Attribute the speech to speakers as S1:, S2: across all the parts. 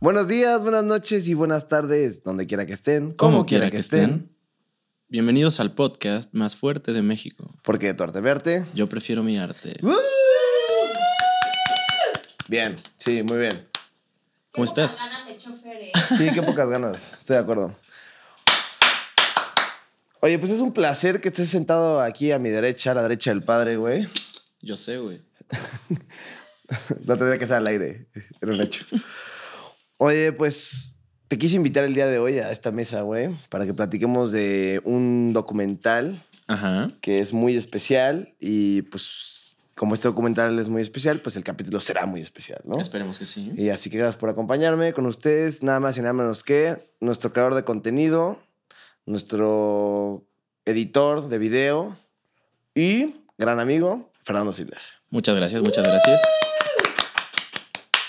S1: Buenos días, buenas noches y buenas tardes, donde quiera que estén.
S2: Como quiera que estén. Bienvenidos al podcast más fuerte de México.
S1: Porque de tu arte verte.
S2: Yo prefiero mi arte.
S1: Bien, sí, muy bien.
S2: ¿Cómo
S3: Qué pocas
S2: estás?
S3: ganas de chofer, ¿eh?
S1: Sí, qué pocas ganas, estoy de acuerdo. Oye, pues es un placer que estés sentado aquí a mi derecha, a la derecha del padre, güey.
S2: Yo sé, güey.
S1: No tendría que ser al aire, era un hecho. Oye, pues te quise invitar el día de hoy a esta mesa, güey, para que platiquemos de un documental
S2: Ajá.
S1: que es muy especial y pues como este documental es muy especial, pues el capítulo será muy especial, ¿no?
S2: Esperemos que sí.
S1: Y así que gracias por acompañarme con ustedes, nada más y nada menos que nuestro creador de contenido, nuestro editor de video y gran amigo, Fernando Silva.
S2: Muchas gracias, muchas gracias.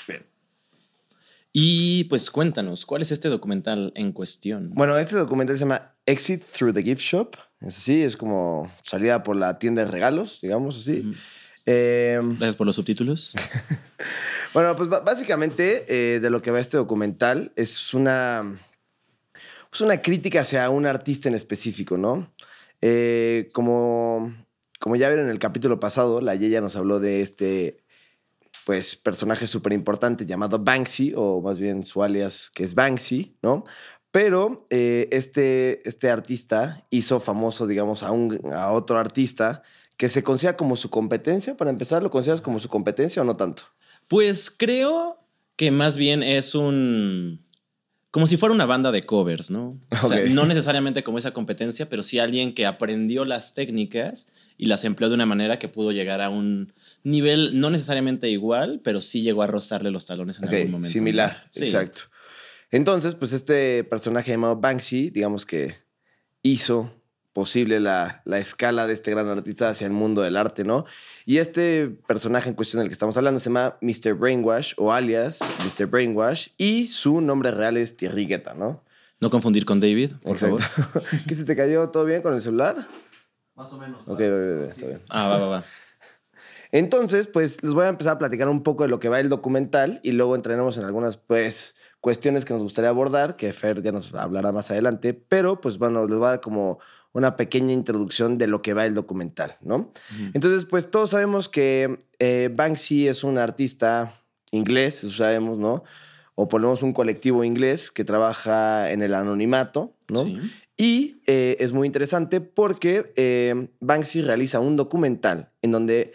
S1: Bien.
S2: Y pues cuéntanos, ¿cuál es este documental en cuestión?
S1: Bueno, este documental se llama Exit Through the Gift Shop. Es así, es como salida por la tienda de regalos, digamos así. Eh,
S2: Gracias por los subtítulos.
S1: Bueno, pues básicamente eh, de lo que va este documental es una, es una crítica hacia un artista en específico, ¿no? Eh, como, como ya vieron en el capítulo pasado, la Yeya nos habló de este pues, personaje súper importante llamado Banksy, o más bien su alias que es Banksy, ¿no? Pero eh, este, este artista hizo famoso, digamos, a, un, a otro artista que se considera como su competencia. Para empezar, ¿lo consideras como su competencia o no tanto?
S2: Pues creo que más bien es un... Como si fuera una banda de covers, ¿no? O sea, no necesariamente como esa competencia, pero sí alguien que aprendió las técnicas y las empleó de una manera que pudo llegar a un nivel no necesariamente igual, pero sí llegó a rozarle los talones en algún momento.
S1: similar.
S2: Sí.
S1: exacto. Entonces, pues este personaje llamado Banksy, digamos que hizo posible la, la escala de este gran artista hacia el mundo del arte, ¿no? Y este personaje en cuestión del que estamos hablando se llama Mr. Brainwash o alias Mr. Brainwash y su nombre real es Thierry Guetta, ¿no?
S2: No confundir con David, por
S1: Exacto.
S2: favor.
S1: ¿Qué se te cayó? ¿Todo bien con el celular?
S4: Más o menos.
S1: Ok, bien, está bien.
S2: Ah, va, va, va.
S1: Entonces, pues les voy a empezar a platicar un poco de lo que va el documental y luego entraremos en algunas, pues, cuestiones que nos gustaría abordar, que Fer ya nos hablará más adelante, pero pues bueno, les voy a dar como una pequeña introducción de lo que va el documental, ¿no? Entonces, pues todos sabemos que eh, Banksy es un artista inglés, eso sabemos, ¿no? O ponemos un colectivo inglés que trabaja en el anonimato, ¿no?
S2: Sí.
S1: Y eh, es muy interesante porque eh, Banksy realiza un documental en donde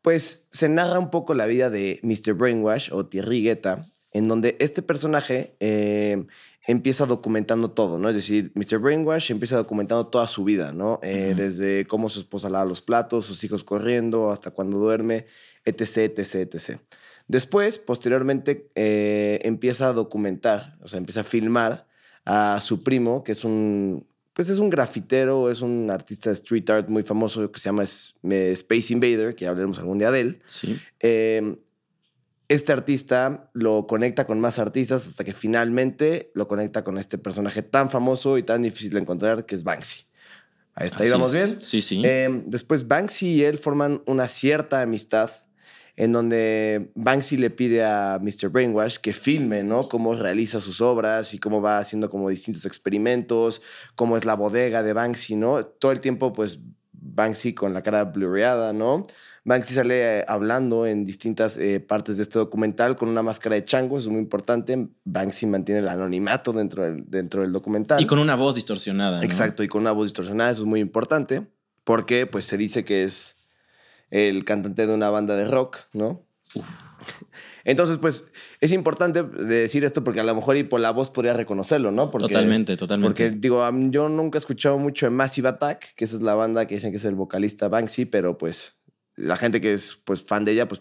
S1: pues se narra un poco la vida de Mr. Brainwash o Thierry Guetta, en donde este personaje eh, empieza documentando todo, ¿no? Es decir, Mr. Brainwash empieza documentando toda su vida, ¿no? Eh. Desde cómo su esposa lava los platos, sus hijos corriendo, hasta cuando duerme, etc., etc., etc. Después, posteriormente, eh, empieza a documentar, o sea, empieza a filmar a su primo, que es un, pues es un grafitero, es un artista de street art muy famoso que se llama eh, Space Invader, que hablaremos algún día de él.
S2: Sí.
S1: Eh, este artista lo conecta con más artistas hasta que finalmente lo conecta con este personaje tan famoso y tan difícil de encontrar que es Banksy. Ahí está, ahí vamos
S2: es.
S1: bien.
S2: Sí, sí.
S1: Eh, después Banksy y él forman una cierta amistad en donde Banksy le pide a Mr. Brainwash que filme, ¿no? Cómo realiza sus obras y cómo va haciendo como distintos experimentos, cómo es la bodega de Banksy, ¿no? Todo el tiempo, pues, Banksy con la cara blurreada, ¿no? Banksy sale eh, hablando en distintas eh, partes de este documental con una máscara de chango, eso es muy importante. Banksy mantiene el anonimato dentro del, dentro del documental.
S2: y con una voz distorsionada. ¿no?
S1: Exacto, y con una voz distorsionada, eso es muy importante, porque pues se dice que es el cantante de una banda de rock, ¿no? Entonces, pues es importante decir esto porque a lo mejor y por la voz podría reconocerlo, ¿no? Porque,
S2: totalmente, totalmente.
S1: Porque digo, yo nunca he escuchado mucho de Massive Attack, que esa es la banda que dicen que es el vocalista Banksy, pero pues la gente que es pues fan de ella pues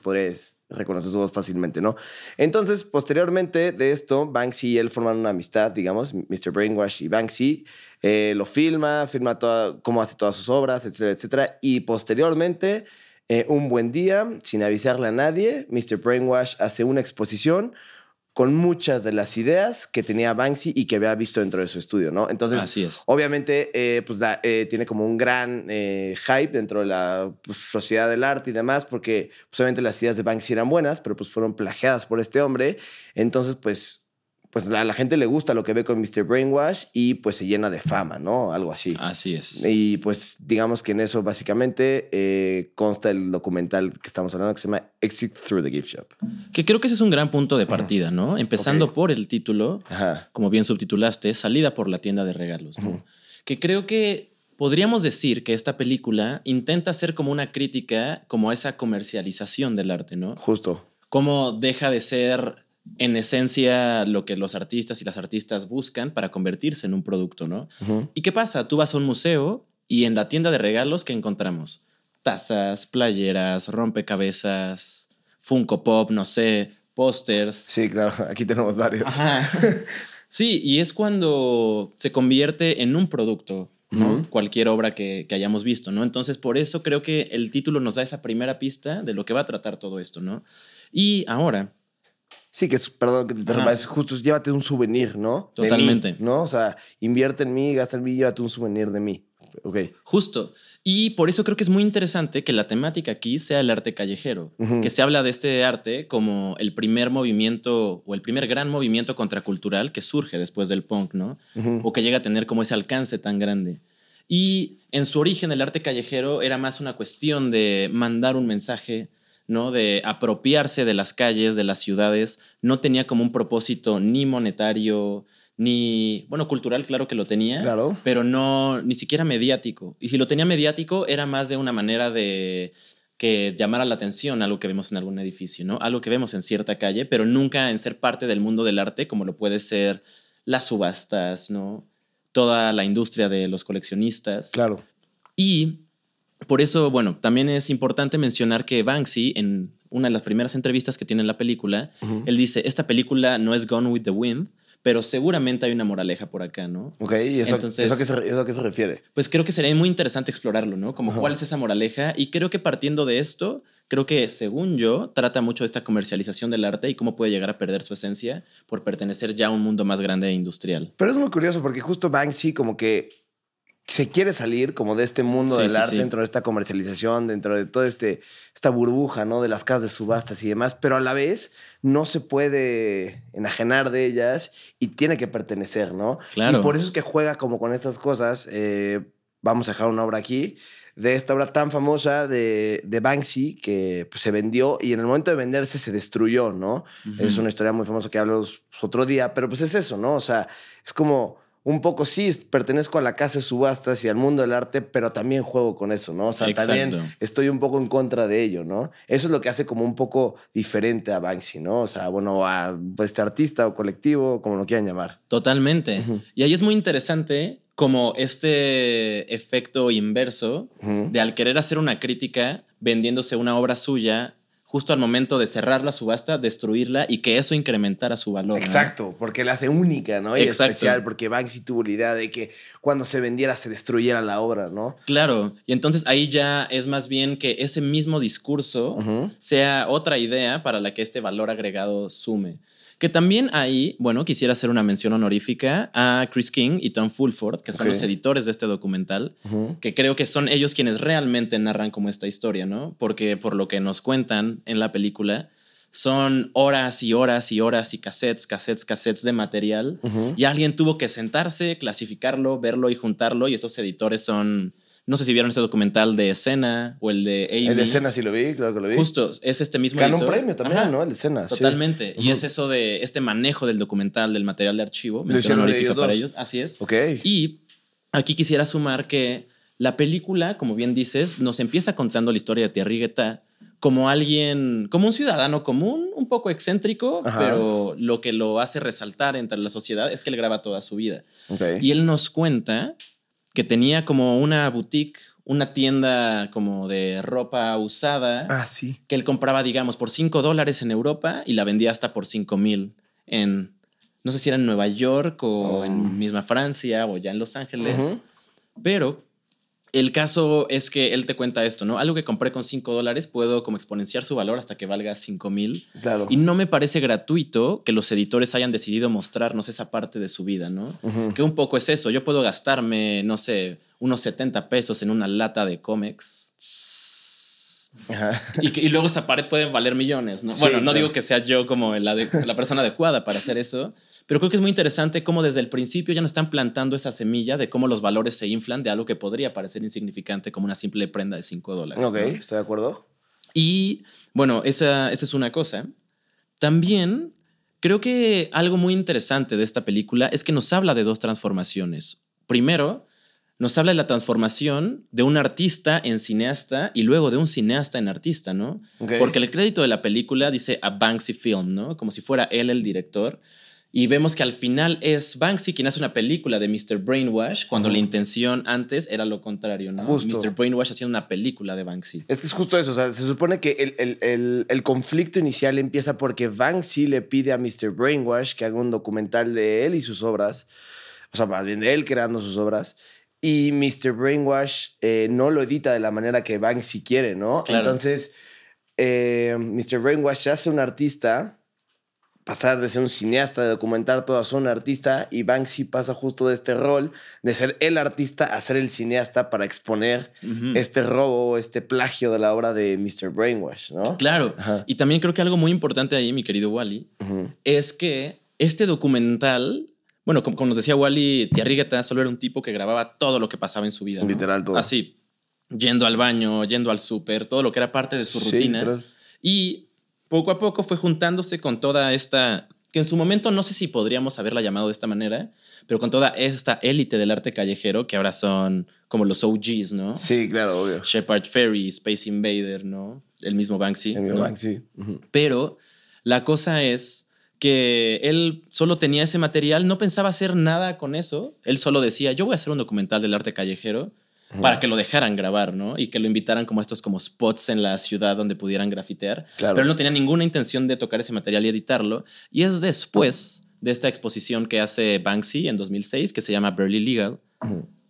S1: reconocer su voz fácilmente, ¿no? Entonces, posteriormente de esto, Banksy y él forman una amistad, digamos, Mr. Brainwash y Banksy. Eh, lo filma, filma toda, cómo hace todas sus obras, etcétera, etcétera. Y posteriormente, eh, un buen día, sin avisarle a nadie, Mr. Brainwash hace una exposición con muchas de las ideas que tenía Banksy y que había visto dentro de su estudio, ¿no? Entonces,
S2: Así es.
S1: obviamente, eh, pues da- eh, tiene como un gran eh, hype dentro de la pues, sociedad del arte y demás, porque pues, obviamente las ideas de Banksy eran buenas, pero pues fueron plagiadas por este hombre. Entonces, pues, pues a la gente le gusta lo que ve con Mr. Brainwash y pues se llena de fama, ¿no? Algo así.
S2: Así es.
S1: Y pues digamos que en eso básicamente eh, consta el documental que estamos hablando que se llama Exit Through the Gift Shop.
S2: Que creo que ese es un gran punto de partida, ¿no? Empezando por el título,
S1: Ajá.
S2: como bien subtitulaste, Salida por la tienda de regalos. Que creo que podríamos decir que esta película intenta ser como una crítica como a esa comercialización del arte, ¿no?
S1: Justo.
S2: Cómo deja de ser en esencia lo que los artistas y las artistas buscan para convertirse en un producto, ¿no? ¿Y qué pasa? Tú vas a un museo y en la tienda de regalos, ¿qué encontramos? Tazas, playeras, rompecabezas, Funko Pop, no sé, pósters.
S1: Sí, claro, aquí tenemos varios.
S2: Ajá. Sí, y es cuando se convierte en un producto, ¿no? Cualquier obra que, que hayamos visto, ¿no? Entonces, por eso creo que el título nos da esa primera pista de lo que va a tratar todo esto, ¿no? Y ahora,
S1: Sí, que es, perdón, que te interrumpa, es justo, es llévate un souvenir, ¿no? Mí,
S2: Totalmente.
S1: ¿No? O sea, invierte en mí, gasta en mí, llévate un souvenir de mí. Ok.
S2: Justo. Y por eso creo que es muy interesante que la temática aquí sea el arte callejero, que se habla de este arte como el primer movimiento o el primer gran movimiento contracultural que surge después del punk, ¿no? O que llega a tener como ese alcance tan grande. Y en su origen el arte callejero era más una cuestión de mandar un mensaje, ¿no? De apropiarse de las calles, de las ciudades. No tenía como un propósito ni monetario, ni, bueno, cultural, claro que lo tenía,
S1: Claro.
S2: pero no, ni siquiera mediático. Y si lo tenía mediático, era más de una manera de que llamara la atención algo que vemos en algún edificio, ¿no? Algo que vemos en cierta calle, pero nunca en ser parte del mundo del arte como lo puede ser las subastas, ¿no? Toda la industria de los coleccionistas.
S1: Claro.
S2: Y por eso, bueno, también es importante mencionar que Banksy, en una de las primeras entrevistas que tiene en la película, él dice, esta película no es Gone with the Wind, pero seguramente hay una moraleja por acá, ¿no?
S1: Ok, ¿y eso,
S2: Entonces-
S1: eso, a qué se, eso a qué se refiere?
S2: Pues creo que sería muy interesante explorarlo, ¿no? Como cuál es esa moraleja. Y creo que partiendo de esto, creo que según yo, trata mucho de esta comercialización del arte y cómo puede llegar a perder su esencia por pertenecer ya a un mundo más grande e industrial.
S1: Pero es muy curioso porque justo Banksy como que se quiere salir como de este mundo
S2: Sí,
S1: del
S2: sí,
S1: arte,
S2: sí.
S1: dentro de esta comercialización, dentro de toda este, esta burbuja, ¿no? De las casas de subastas y demás, pero a la vez no se puede enajenar de ellas y tiene que pertenecer, ¿no?
S2: Claro.
S1: Y por eso es que juega como con estas cosas. eh, vamos a dejar una obra aquí, de esta obra tan famosa de, de Banksy que pues, se vendió y en el momento de venderse se destruyó, ¿no? Es una historia muy famosa que hablamos otro día, pero pues es eso, ¿no? O sea, es como un poco sí, pertenezco a la casa de subastas y al mundo del arte, pero también juego con eso, ¿no? O sea,
S2: Exacto.
S1: también estoy un poco en contra de ello, ¿no? Eso es lo que hace como un poco diferente a Banksy, ¿no? O sea, bueno, a este artista o colectivo, como lo quieran llamar.
S2: Totalmente. Y ahí es muy interesante como este efecto inverso de al querer hacer una crítica vendiéndose una obra suya, justo al momento de cerrar la subasta, destruirla y que eso incrementara su valor. ¿no?
S1: Exacto, porque la hace única, ¿no? Y
S2: Exacto.
S1: especial, porque Banksy tuvo la idea de que cuando se vendiera se destruyera la obra, ¿no?
S2: Claro, y entonces ahí ya es más bien que ese mismo discurso sea otra idea para la que este valor agregado sume. Que también ahí, bueno, quisiera hacer una mención honorífica a Chris King y Tom Fulford, que son los editores de este documental, que creo que son ellos quienes realmente narran como esta historia, ¿no? Porque por lo que nos cuentan en la película, son horas y horas y horas y cassettes, cassettes, cassettes de material. Y alguien tuvo que sentarse, clasificarlo, verlo y juntarlo. Y estos editores son, no sé si vieron este documental de escena o el de Amy.
S1: El de escena sí lo vi, claro que lo vi.
S2: Justo, es este mismo
S1: Ganó un premio también,
S2: Ajá,
S1: ¿no? El de escena. sí.
S2: Totalmente. Y es eso de este manejo del documental, del material de archivo. Mención honorífica para ellos. Así es.
S1: Ok.
S2: Y aquí quisiera sumar que la película, como bien dices, nos empieza contando la historia de Thierry Guetta como alguien, como un ciudadano común, un poco excéntrico,
S1: Ajá.
S2: pero lo que lo hace resaltar entre la sociedad es que él graba toda su vida.
S1: ok.
S2: Y él nos cuenta que tenía como una boutique, una tienda como de ropa usada,
S1: Ah, sí.
S2: que él compraba, digamos, por 5 dólares en Europa y la vendía hasta por 5 mil en, no sé si era en Nueva York o
S1: Oh.
S2: en misma Francia o ya en Los Ángeles. Pero El caso es que él te cuenta esto, ¿no? Algo que compré con 5 dólares puedo como exponenciar su valor hasta que valga 5 mil.
S1: Claro.
S2: Y no me parece gratuito que los editores hayan decidido mostrarnos esa parte de su vida, ¿no? Que un poco es eso. Yo puedo gastarme, no sé, unos 70 pesos en una lata de cómics.
S1: Ajá.
S2: Y, que- y luego esa pared puede valer millones, ¿no?
S1: Sí,
S2: bueno, no
S1: claro.
S2: digo que sea yo como la persona adecuada para hacer eso, pero creo que es muy interesante cómo desde el principio ya nos están plantando esa semilla de cómo los valores se inflan de algo que podría parecer insignificante como una simple prenda de 5 dólares.
S1: Ok,
S2: ¿no?
S1: estoy de acuerdo.
S2: Y bueno, esa, esa es una cosa. También creo que algo muy interesante de esta película es que nos habla de dos transformaciones. Primero, nos habla de la transformación de un artista en cineasta y luego de un cineasta en artista, ¿no?
S1: Ok.
S2: Porque el crédito de la película dice a Banksy Film, ¿no? Como si fuera él el director. Y vemos que al final es Banksy quien hace una película de Mr. Brainwash, cuando la intención antes era lo contrario, ¿no?
S1: Justo.
S2: Mr. Brainwash haciendo una película de Banksy.
S1: Es que es justo eso, o sea, se supone que el, el- el- el conflicto inicial empieza porque Banksy le pide a Mr. Brainwash que haga un documental de él y sus obras, o sea, más bien de él creando sus obras, y Mr. Brainwash eh, no lo edita de la manera que Banksy quiere, ¿no?
S2: Claro.
S1: Entonces, eh, Mr. Brainwash hace un artista, pasar de ser un cineasta, de documentar todo a ser un artista, y Banksy pasa justo de este rol de ser el artista a ser el cineasta para exponer este robo, este plagio de la obra de Mr. Brainwash, ¿no?
S2: Claro.
S1: Ajá.
S2: Y también creo que algo muy importante ahí, mi querido Wally, es que este documental, bueno, como, como nos decía Wally, Tiarrigueta solo era un tipo que grababa todo lo que pasaba en su vida. ¿no?
S1: Literal todo.
S2: Así, yendo al baño, yendo al súper, todo lo que era parte de su
S1: Sí,
S2: rutina.
S1: literal.
S2: Y poco a poco fue juntándose con toda esta, que en su momento no sé si podríamos haberla llamado de esta manera, pero con toda esta élite del arte callejero que ahora son como los OGs, ¿no?
S1: Sí, claro, obvio.
S2: Shepard Ferry, Space Invader, ¿no? El mismo Banksy.
S1: El
S2: ¿no?
S1: Banksy.
S2: Pero la cosa es que él solo tenía ese material, no pensaba hacer nada con eso. Él solo decía, yo voy a hacer un documental del arte callejero para que lo dejaran grabar, ¿no? Y que lo invitaran como estos como spots en la ciudad donde pudieran grafitear.
S1: Claro.
S2: Pero él no tenía ninguna intención de tocar ese material y editarlo. Y es después de esta exposición que hace Banksy en 2006, que se llama Barely Legal.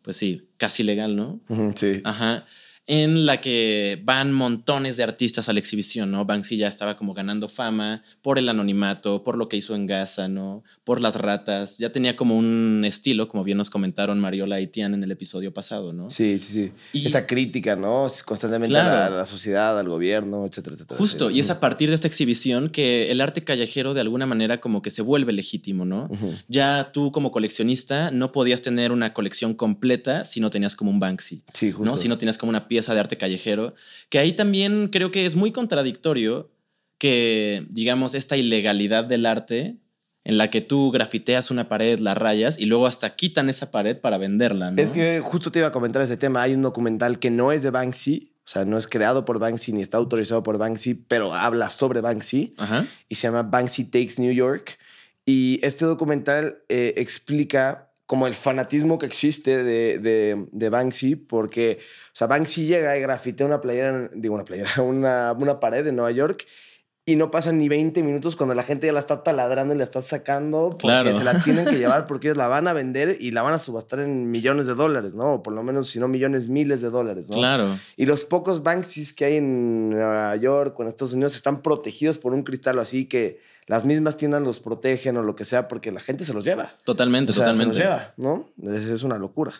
S2: Pues sí, casi legal, ¿no?
S1: Sí.
S2: Ajá. En la que van montones de artistas a la exhibición, ¿no? Banksy ya estaba como ganando fama por el anonimato, por lo que hizo en Gaza, ¿no? Por las ratas. Ya tenía como un estilo, como bien nos comentaron Mariola y Tian en el episodio pasado, ¿no?
S1: Sí, sí, sí.
S2: Y-
S1: Esa crítica, ¿no? Constantemente a, la,
S2: Claro.
S1: a la sociedad, al gobierno, etcétera, etcétera.
S2: Justo,
S1: Sí.
S2: y es a partir de esta exhibición que el arte callejero de alguna manera como que se vuelve legítimo, ¿no?
S1: Ujú.
S2: Ya tú como coleccionista no podías tener una colección completa si no tenías como un Banksy.
S1: Sí, justo.
S2: ¿no? Si no tienes como una pieza de arte callejero, que ahí también creo que es muy contradictorio que, digamos, esta ilegalidad del arte en la que tú grafiteas una pared, la rayas y luego hasta quitan esa pared para venderla, ¿no?
S1: Es que justo te iba a comentar ese tema. Hay un documental que no es de Banksy, o sea, no es creado por Banksy ni está autorizado por Banksy, pero habla sobre Banksy
S2: Ajá.
S1: y se llama Banksy Takes New York. Y este documental eh, explica como el fanatismo que existe de, de, de Banksy, porque, o sea, Banksy llega y grafitea una playera, digo una playera, una, una pared en Nueva York y no pasan ni 20 minutos cuando la gente ya la está taladrando y la está sacando porque
S2: Claro.
S1: se la tienen que llevar porque ellos la van a vender y la van a subastar en millones de dólares, ¿no? O por lo menos, si no millones, miles de dólares, ¿no?
S2: Claro.
S1: Y los pocos Banksys que hay en Nueva York o en Estados Unidos están protegidos por un cristal así que las mismas tiendas los protegen o lo que sea porque la gente se los lleva.
S2: Totalmente,
S1: O sea,
S2: totalmente.
S1: se los lleva, ¿no? Es, es una locura.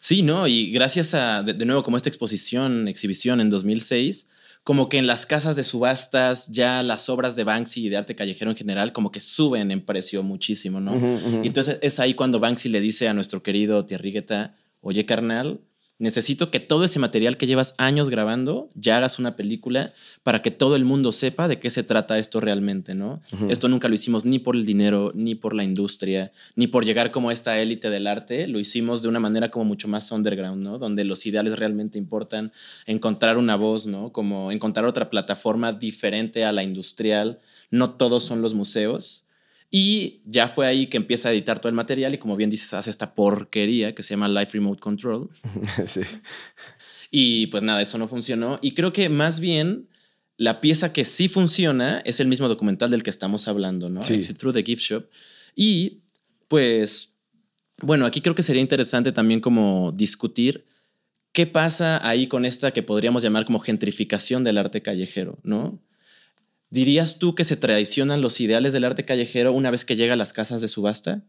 S2: Sí, ¿no? Y gracias a, de, de nuevo, como esta exposición, exhibición en 2006, como que en las casas de subastas ya las obras de Banksy y de arte callejero en general como que suben en precio muchísimo, ¿no? Y entonces es ahí cuando Banksy le dice a nuestro querido Tierrigueta, oye carnal, necesito que todo ese material que llevas años grabando ya hagas una película para que todo el mundo sepa de qué se trata esto realmente, ¿no? Esto nunca lo hicimos ni por el dinero, ni por la industria, ni por llegar como esta élite del arte, lo hicimos de una manera como mucho más underground, ¿no? Donde los ideales realmente importan, encontrar una voz, ¿no? Como encontrar otra plataforma diferente a la industrial, no todos son los museos. Y ya fue ahí que empieza a editar todo el material y como bien dices, hace esta porquería que se llama Life Remote Control.
S1: sí.
S2: Y pues nada, eso no funcionó. Y creo que más bien la pieza que sí funciona es el mismo documental del que estamos hablando, ¿no?
S1: Sí.
S2: Exit Through the Gift Shop. Y pues, bueno, aquí creo que sería interesante también como discutir ¿qué pasa ahí con esta que podríamos llamar como gentrificación del arte callejero, ¿no? ¿Dirías tú que se traicionan los ideales del arte callejero una vez que llega a las casas de subasta?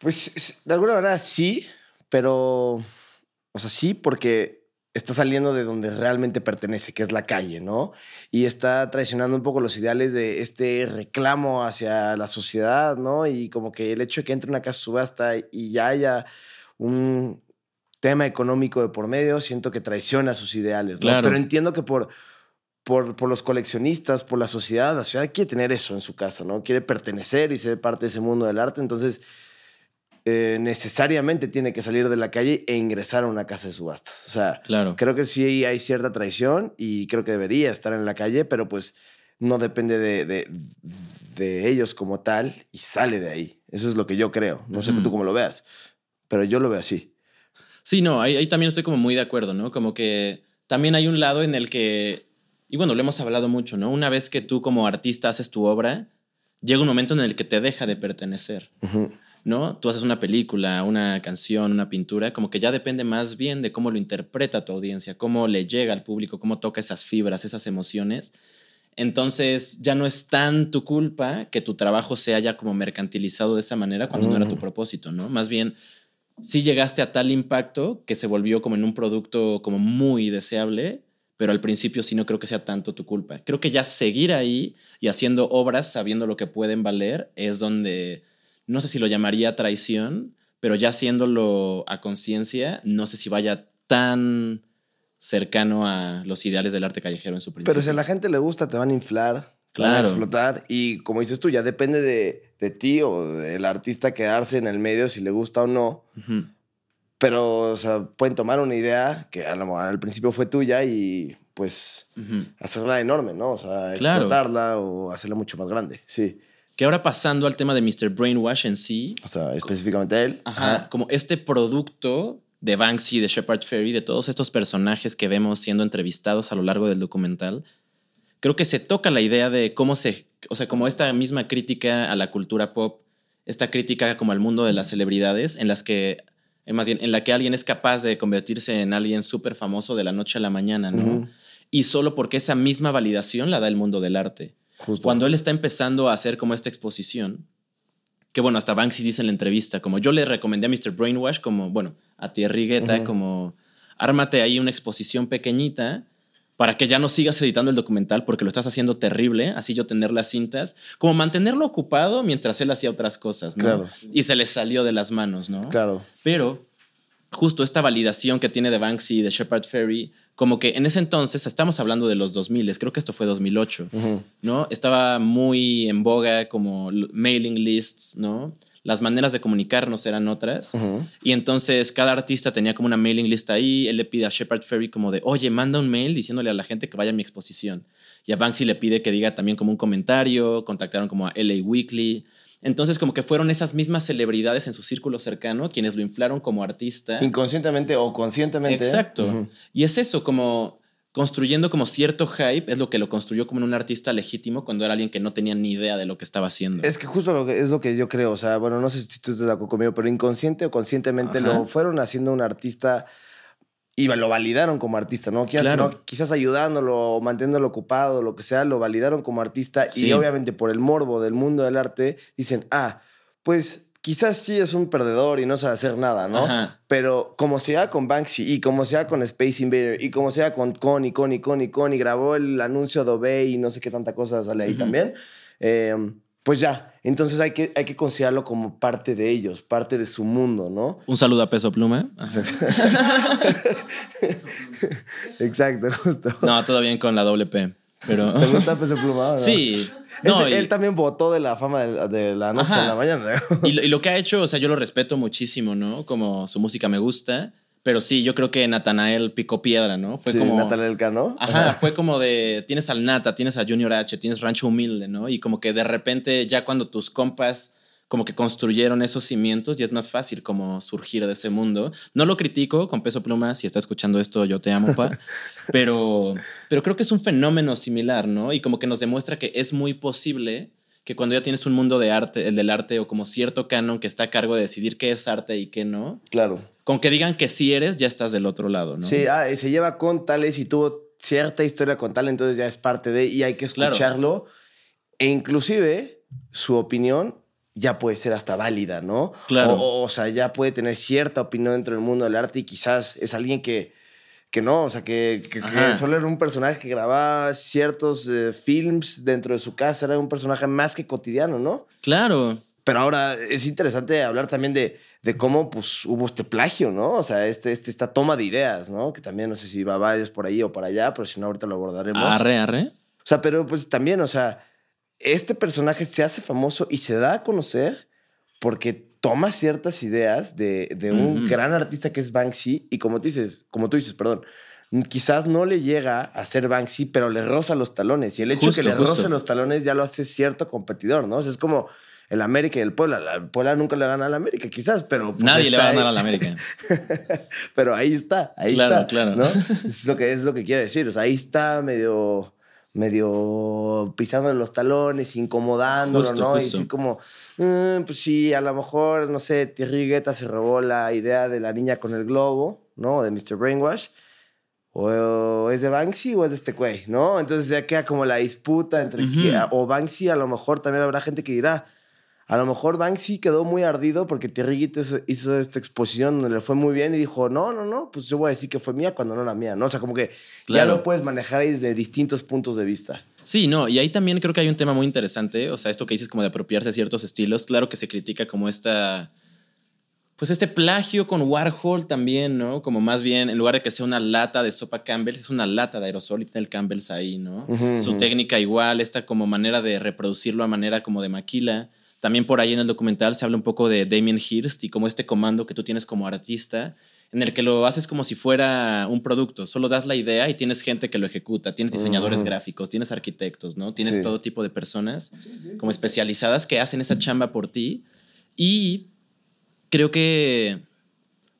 S1: Pues de alguna manera sí, pero, o sea, sí, porque está saliendo de donde realmente pertenece, que es la calle, ¿no? Y está traicionando un poco los ideales de este reclamo hacia la sociedad, ¿no? Y como que el hecho de que entre una casa subasta y ya haya un tema económico de por medio, siento que traiciona sus ideales, ¿no? Pero entiendo que por, por, por, los coleccionistas, por la sociedad, la sociedad quiere tener eso en su casa, ¿no? Quiere pertenecer y ser parte de ese mundo del arte, entonces eh, necesariamente tiene que salir de la calle e ingresar a una casa de subastas. O sea,
S2: claro.
S1: creo que sí hay cierta traición y creo que debería estar en la calle, pero pues no depende de, de, de ellos como tal y sale de ahí. Eso es lo que yo creo. No sé tú cómo lo veas, pero yo lo veo así.
S2: Sí, no, ahí, ahí también estoy como muy de acuerdo, ¿no? Como que también hay un lado en el que, y bueno, lo hemos hablado mucho, ¿no? Una vez que tú como artista haces tu obra, llega un momento en el que te deja de pertenecer. ¿no? Tú haces una película, una canción, una pintura, como que ya depende más bien de cómo lo interpreta tu audiencia, cómo le llega al público, cómo toca esas fibras, esas emociones. Entonces ya no es tan tu culpa que tu trabajo se haya como mercantilizado de esa manera cuando no era tu mm. propósito, ¿no? Más bien, sí llegaste a tal impacto que se volvió como en un producto como muy deseable, pero al principio sí no creo que sea tanto tu culpa. Creo que ya seguir ahí y haciendo obras sabiendo lo que pueden valer es donde no sé si lo llamaría traición, pero ya haciéndolo a conciencia, no sé si vaya tan cercano a los ideales del arte callejero en su principio.
S1: Pero si a la gente le gusta, te van a inflar, te van a explotar. Y como dices tú, ya depende de, de, ti o del artista quedarse en el medio si le gusta o no. Pero, o sea, pueden tomar una idea que al principio fue tuya y pues hacerla enorme, ¿no? O sea, explotarla o hacerla mucho más grande. Sí.
S2: Que ahora pasando al tema de Mr. Brainwash en sí.
S1: O sea, específicamente él.
S2: Ajá, Como este producto de Banksy, de Shepard Ferry, de todos estos personajes que vemos siendo entrevistados a lo largo del documental, creo que se toca la idea de cómo se. O sea, como esta misma crítica a la cultura pop, esta crítica como al mundo de las celebridades, en las que. Eh, más bien, en la que alguien es capaz de convertirse en alguien súper famoso de la noche a la mañana, ¿no? Y solo porque esa misma validación la da el mundo del arte. Cuando él está empezando a hacer como esta exposición, que bueno, hasta Banksy dice en la entrevista, como yo le recomendé a Mr. Brainwash, como, bueno, a Thierry Guetta, como, ármate ahí una exposición pequeñita para que ya no sigas editando el documental porque lo estás haciendo terrible, así yo tener las cintas, como mantenerlo ocupado mientras él hacía otras cosas, ¿no? Claro. Y se le salió de las manos, ¿no?
S1: Claro.
S2: Pero justo esta validación que tiene de Banksy y de Shepard Ferry como que en ese entonces, estamos hablando de los 2000, creo que esto fue 2008, ¿no? Estaba muy en boga como mailing lists, ¿no? Las maneras de comunicarnos eran otras. Y entonces cada artista tenía como una mailing list ahí. Él le pide a Shepard Ferry como de, oye, manda un mail diciéndole a la gente que vaya a mi exposición. Y a Banksy le pide que diga también como un comentario. Contactaron como a LA Weekly. Entonces, como que fueron esas mismas celebridades en su círculo cercano quienes lo inflaron como artista.
S1: Inconscientemente o conscientemente.
S2: Exacto. Y es eso, como construyendo como cierto hype, es lo que lo construyó como un artista legítimo cuando era alguien que no tenía ni idea de lo que estaba haciendo.
S1: Es que justo lo que, es lo que yo creo, o sea, bueno, no sé si tú estás de acuerdo conmigo, pero inconsciente o conscientemente lo fueron haciendo un artista y lo validaron como artista, ¿no? Quizás, no, quizás ayudándolo, manteniéndolo ocupado, lo que sea, lo validaron como artista y obviamente por el morbo del mundo del arte dicen, ah, pues quizás sí es un perdedor y no sabe hacer nada, ¿no? Pero como sea con Banksy y como sea con Space Invader y como sea con Connie, Connie, Connie, Connie, grabó el anuncio de Obey y no sé qué tanta cosa sale ahí también. Eh, pues ya, entonces hay que, hay que considerarlo como parte de ellos, parte de su mundo, ¿no?
S2: Un saludo a Peso Pluma.
S1: Exacto, justo.
S2: No, todo bien con la doble P, pero...
S1: ¿Te gusta Peso Pluma?
S2: Sí.
S1: No, Él también votó de la fama de, la noche a la mañana.
S2: y, y lo que ha hecho, o sea, yo lo respeto muchísimo, ¿no? Como su música me gusta. Pero sí, yo creo que Natanael picó piedra, ¿no?
S1: Fue sí, como. Natanael Cano.
S2: Ajá, fue como de. Tienes al Nata, tienes a Junior H, tienes Rancho Humilde, ¿no? Y como que de repente, ya cuando tus compas como que construyeron esos cimientos y es más fácil como surgir de ese mundo. No lo critico con peso pluma, si está escuchando esto, yo te amo, pa. pero, pero creo que es un fenómeno similar, ¿no? Y como que nos demuestra que es muy posible que cuando ya tienes un mundo de arte, el del arte o como cierto canon que está a cargo de decidir qué es arte y qué no.
S1: Claro
S2: con que digan que sí eres, ya estás del otro lado, ¿no?
S1: Sí, ah, se lleva con tales y tuvo cierta historia con tal, entonces ya es parte de y hay que escucharlo. E inclusive su opinión ya puede ser hasta válida, ¿no?
S2: Claro.
S1: O, sea, ya puede tener cierta opinión dentro del mundo del arte y quizás es alguien que, que no, o sea, que, que, solo era un personaje que grababa ciertos eh, films dentro de su casa, era un personaje más que cotidiano, ¿no?
S2: Claro.
S1: Pero ahora es interesante hablar también de, de cómo pues, hubo este plagio, ¿no? O sea, este, este, esta toma de ideas, ¿no? Que también no sé si va vayas por ahí o por allá, pero si no, ahorita lo abordaremos.
S2: Arre, arre.
S1: O sea, pero pues también, o sea, este personaje se hace famoso y se da a conocer porque toma ciertas ideas de, de un gran artista que es Banksy y como dices, como tú dices, perdón, quizás no le llega a ser Banksy, pero le roza los talones y el hecho de que le roce los talones ya lo hace cierto competidor, ¿no? O sea, es como el América y el Puebla. El Puebla nunca le gana al América, quizás, pero.
S2: Pues, Nadie le va a ganar al América.
S1: pero ahí está, ahí
S2: está.
S1: Claro,
S2: claro.
S1: es, lo que, es lo que quiere decir. O sea, ahí está medio medio pisando los talones, incomodándolo, ¿no? Y así como, mm, pues sí, a lo mejor, no sé, Thierry Guetta se robó la idea de la niña con el globo, ¿no? De Mr. Brainwash. O es de Banksy o es de este güey, ¿no? Entonces ya queda como la disputa entre... o Banksy, a lo mejor también habrá gente que dirá, a lo mejor Banksy quedó muy ardido porque Thierry hizo esta exposición donde le fue muy bien y dijo, no, no, no, pues yo voy a decir que fue mía cuando no era mía, ¿no? O sea, como que ya lo puedes manejar ahí desde distintos puntos de vista.
S2: Sí, no, y ahí también creo que hay un tema muy interesante, o sea, esto que dices como de apropiarse de ciertos estilos, claro que se critica como esta, pues este plagio con Warhol también, ¿no? Como más bien, en lugar de que sea una lata de sopa Campbell's, es una lata de aerosol y tiene el Campbell's ahí, ¿no? Su técnica igual, esta como manera de reproducirlo a manera como de maquila. También por ahí en el documental se habla un poco de Damien Hirst y como este comando que tú tienes como artista, en el que lo haces como si fuera un producto. Solo das la idea y tienes gente que lo ejecuta. Tienes diseñadores gráficos, tienes arquitectos, ¿no? Tienes todo tipo de personas como especializadas que hacen esa chamba por ti. Y creo que,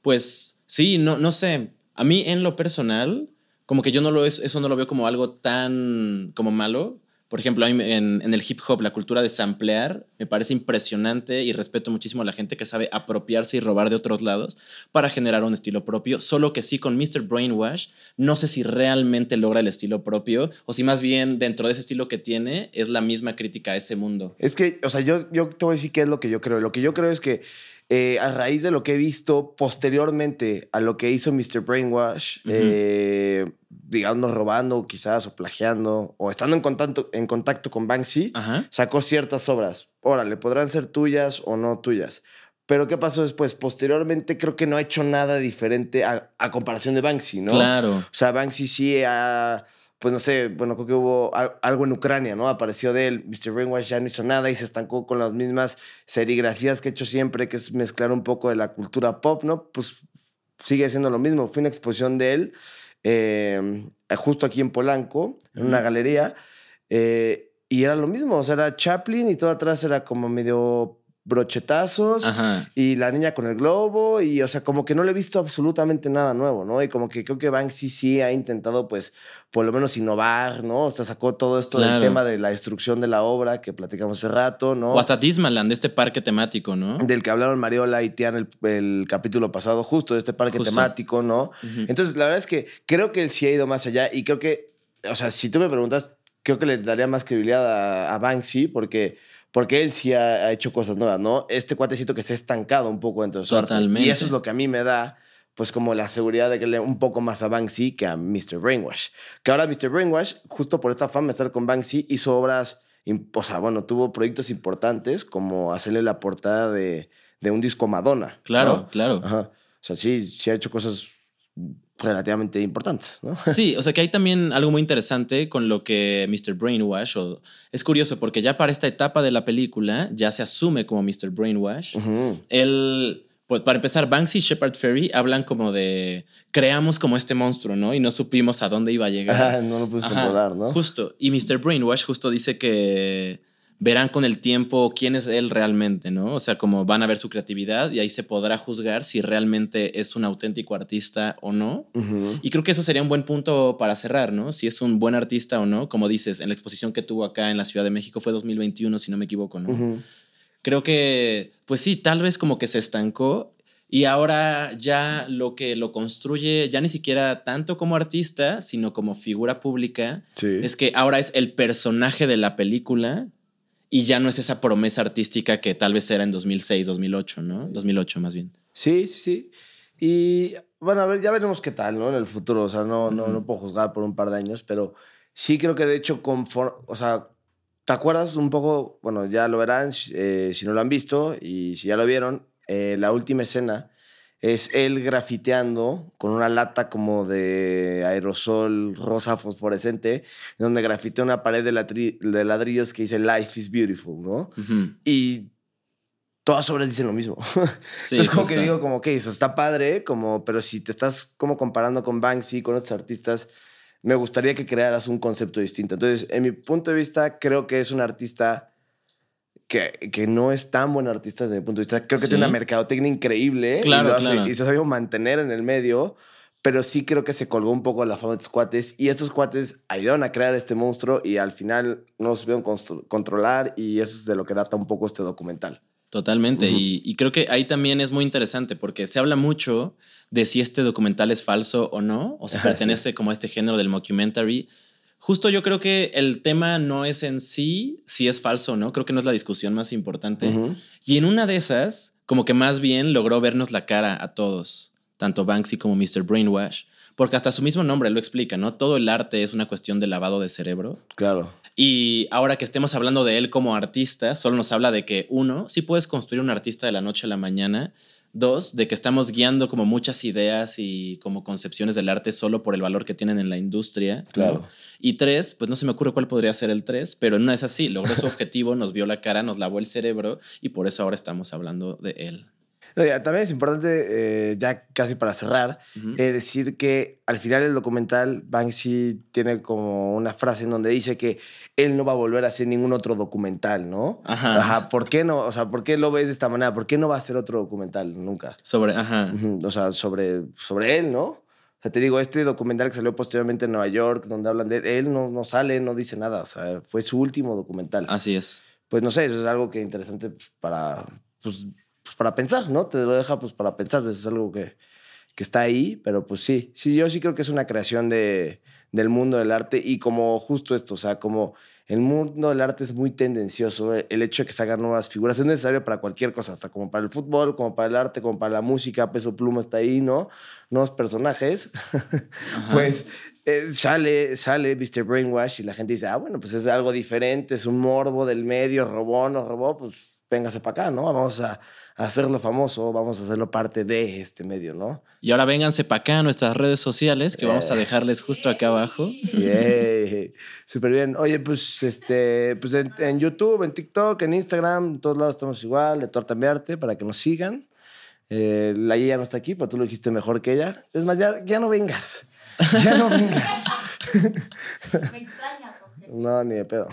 S2: pues, sí, no, no sé. A mí en lo personal, como que yo no lo, eso no lo veo como algo tan como malo por ejemplo, en, en, el hip hop, la cultura de samplear me parece impresionante y respeto muchísimo a la gente que sabe apropiarse y robar de otros lados para generar un estilo propio. Solo que sí, con Mr. Brainwash, no sé si realmente logra el estilo propio o si más bien dentro de ese estilo que tiene es la misma crítica a ese mundo.
S1: Es que, o sea, yo, yo te voy a decir qué es lo que yo creo. Lo que yo creo es que eh, a raíz de lo que he visto posteriormente a lo que hizo Mr. Brainwash, eh, digamos robando quizás o plagiando o estando en contacto, en contacto con Banksy, sacó ciertas obras. Órale, podrán ser tuyas o no tuyas. Pero ¿qué pasó después? Posteriormente creo que no ha hecho nada diferente a, a comparación de Banksy, ¿no?
S2: Claro.
S1: O sea, Banksy sí ha pues no sé, bueno, creo que hubo algo en Ucrania, ¿no? Apareció de él, Mr. Brainwash ya no hizo nada y se estancó con las mismas serigrafías que he hecho siempre, que es mezclar un poco de la cultura pop, ¿no? Pues sigue haciendo lo mismo. Fue una exposición de él eh, justo aquí en Polanco, en una galería, eh, y era lo mismo, o sea, era Chaplin y todo atrás era como medio brochetazos y la niña con el globo y o sea como que no le he visto absolutamente nada nuevo no y como que creo que Banksy sí ha intentado pues por lo menos innovar no o sea sacó todo esto del tema de la destrucción de la obra que platicamos hace rato no
S2: o hasta Dismaland este parque temático no
S1: del que hablaron Mariola y Tian el, el capítulo pasado justo de este parque temático no entonces la verdad es que creo que él sí ha ido más allá y creo que o sea si tú me preguntas creo que le daría más credibilidad a, a Banksy porque porque él sí ha, hecho cosas nuevas, ¿no? Este cuatecito que se ha estancado un poco dentro de su Totalmente. Y eso es lo que a mí me da, pues, como la seguridad de que le un poco más a Banksy que a Mr. Brainwash. Que ahora Mr. Brainwash, justo por esta fama de estar con Banksy, hizo obras, o sea, bueno, tuvo proyectos importantes como hacerle la portada de, de un disco Madonna.
S2: Claro, claro.
S1: Ajá. O sea, sí, sí ha hecho cosas relativamente importantes, ¿no?
S2: Sí, o sea que hay también algo muy interesante con lo que Mr. Brainwash, o, es curioso porque ya para esta etapa de la película ya se asume como Mr. Brainwash. Él, pues para empezar, Banksy y Shepard Ferry hablan como de creamos como este monstruo, ¿no? Y no supimos a dónde iba a llegar.
S1: no lo puedes controlar, ¿no?
S2: Justo. Y Mr. Brainwash justo dice que verán con el tiempo quién es él realmente, ¿no? O sea, como van a ver su creatividad y ahí se podrá juzgar si realmente es un auténtico artista o no. Y creo que eso sería un buen punto para cerrar, ¿no? Si es un buen artista o no. Como dices, en la exposición que tuvo acá en la Ciudad de México fue 2021, si no me equivoco, ¿no? Creo que, pues sí, tal vez como que se estancó Y ahora ya lo que lo construye, ya ni siquiera tanto como artista, sino como figura pública,
S1: Sí.
S2: es que ahora es el personaje de la película y ya no es esa promesa artística que tal vez era en 2006, 2008, ¿no? 2008 más bien.
S1: Sí, sí, sí. Y bueno, a ver, ya veremos qué tal, ¿no? En el futuro. O sea, no, no, no puedo juzgar por un par de años, pero sí creo que de hecho, conforme, o sea, ¿te acuerdas un poco? Bueno, ya lo verán eh, si no lo han visto y si ya lo vieron. eh, la última escena es él grafiteando con una lata como de aerosol rosa fosforescente, donde grafitea una pared de, ladri- de ladrillos que dice Life is beautiful, ¿no?
S2: Ujú.
S1: Y todas obras dicen lo mismo.
S2: Sí,
S1: Entonces, como
S2: justo.
S1: que digo, como que eso está padre, como, pero si te estás como comparando con Banksy, con otros artistas, me gustaría que crearas un concepto distinto. Entonces, en mi punto de vista, creo que es un artista que, que no es tan buen artista desde mi punto de vista. Creo que
S2: Sí.
S1: tiene una mercadotecnia increíble
S2: Claro,
S1: y, hace-
S2: claro.
S1: y se ha sabido mantener en el medio, pero sí creo que se colgó un poco la fama de estos cuates y estos cuates ayudaron a crear este monstruo y al final no lo supieron controlar y eso es de lo que data un poco este documental.
S2: Totalmente.
S1: Ujú.
S2: y, y creo que ahí también es muy interesante porque se habla mucho de si este documental es falso o no, o si pertenece como a este género del mockumentary. Justo yo creo que el tema no es en sí si es falso o no, creo que no es la discusión más importante. Y en una de esas, como que más bien logró vernos la cara a todos, tanto Banksy como Mr. Brainwash, porque hasta su mismo nombre lo explica, ¿no? Todo el arte es una cuestión de lavado de cerebro.
S1: Claro.
S2: Y ahora que estemos hablando de él como artista, solo nos habla de que, uno, sí puedes construir un artista de la noche a la mañana. Dos, de que estamos guiando como muchas ideas y como concepciones del arte solo por el valor que tienen en la industria. ¿no?
S1: Claro.
S2: Y tres, pues no se me ocurre cuál podría ser el tres, pero una es así, logró su objetivo, nos vio la cara, nos lavó el cerebro y por eso ahora estamos hablando de él.
S1: También es importante, eh, ya casi para cerrar, eh, decir que al final del documental Banksy tiene como una frase en donde dice que él no va a volver a hacer ningún otro documental, ¿no?
S2: Ajá.
S1: Ajá, ¿por qué no? O sea, ¿por qué lo ves de esta manera? ¿Por qué no va a hacer otro documental nunca?
S2: Sobre, ajá.
S1: O sea, sobre, sobre él, ¿no? O sea, te digo, este documental que salió posteriormente en Nueva York, donde hablan de él, él no, no sale, no dice nada. O sea, fue su último documental.
S2: Así es.
S1: Pues no sé, eso es algo que interesante pues, para, pues, pues, para pensar, ¿no? Te lo deja pues para pensar, es algo que, que está ahí, pero pues sí, sí, yo sí creo que es una creación de, del mundo del arte y como justo esto, o sea, como el mundo del arte es muy tendencioso, el, el hecho de que se hagan nuevas figuras es necesario para cualquier cosa, hasta como para el fútbol, como para el arte, como para la música, Peso Pluma está ahí, ¿no? Nuevos personajes, pues eh, sale, sale Mr. Brainwash y la gente dice, ah, bueno, pues es algo diferente, es un morbo del medio, robó, no robó, pues véngase para acá, ¿no? Vamos a hacerlo famoso, vamos a hacerlo parte de este medio, ¿no?
S2: Y ahora vénganse para acá a nuestras redes sociales que vamos a
S1: Eh.
S2: dejarles justo acá abajo.
S1: Yay. Súper bien. Oye, pues, este, pues en, en YouTube, en TikTok, en Instagram, en todos lados estamos igual, de Torta Arte, para que nos sigan. Eh, la ya no está aquí, pero tú lo dijiste mejor que ella. Es más, ya, ya no vengas. Ya no vengas.
S3: Me extrañas, Ángel.
S1: No, ni de pedo.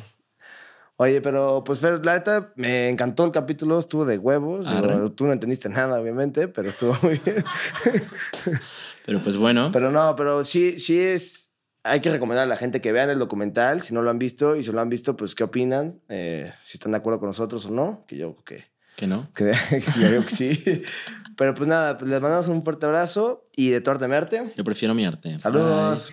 S1: Oye, pero pues Fer, la neta, me encantó el capítulo, estuvo de huevos. Tú no entendiste nada, obviamente, pero estuvo muy bien.
S2: pero pues bueno.
S1: Pero no, pero sí, sí es. Hay que recomendar a la gente que vean el documental, si no lo han visto, y si lo han visto, pues qué opinan, eh, si están de acuerdo con nosotros o no, que yo creo que.
S2: Que no.
S1: Que, yo creo que sí. pero pues nada, pues les mandamos un fuerte abrazo y de tu arte mi arte.
S2: Yo prefiero mi arte.
S1: Saludos.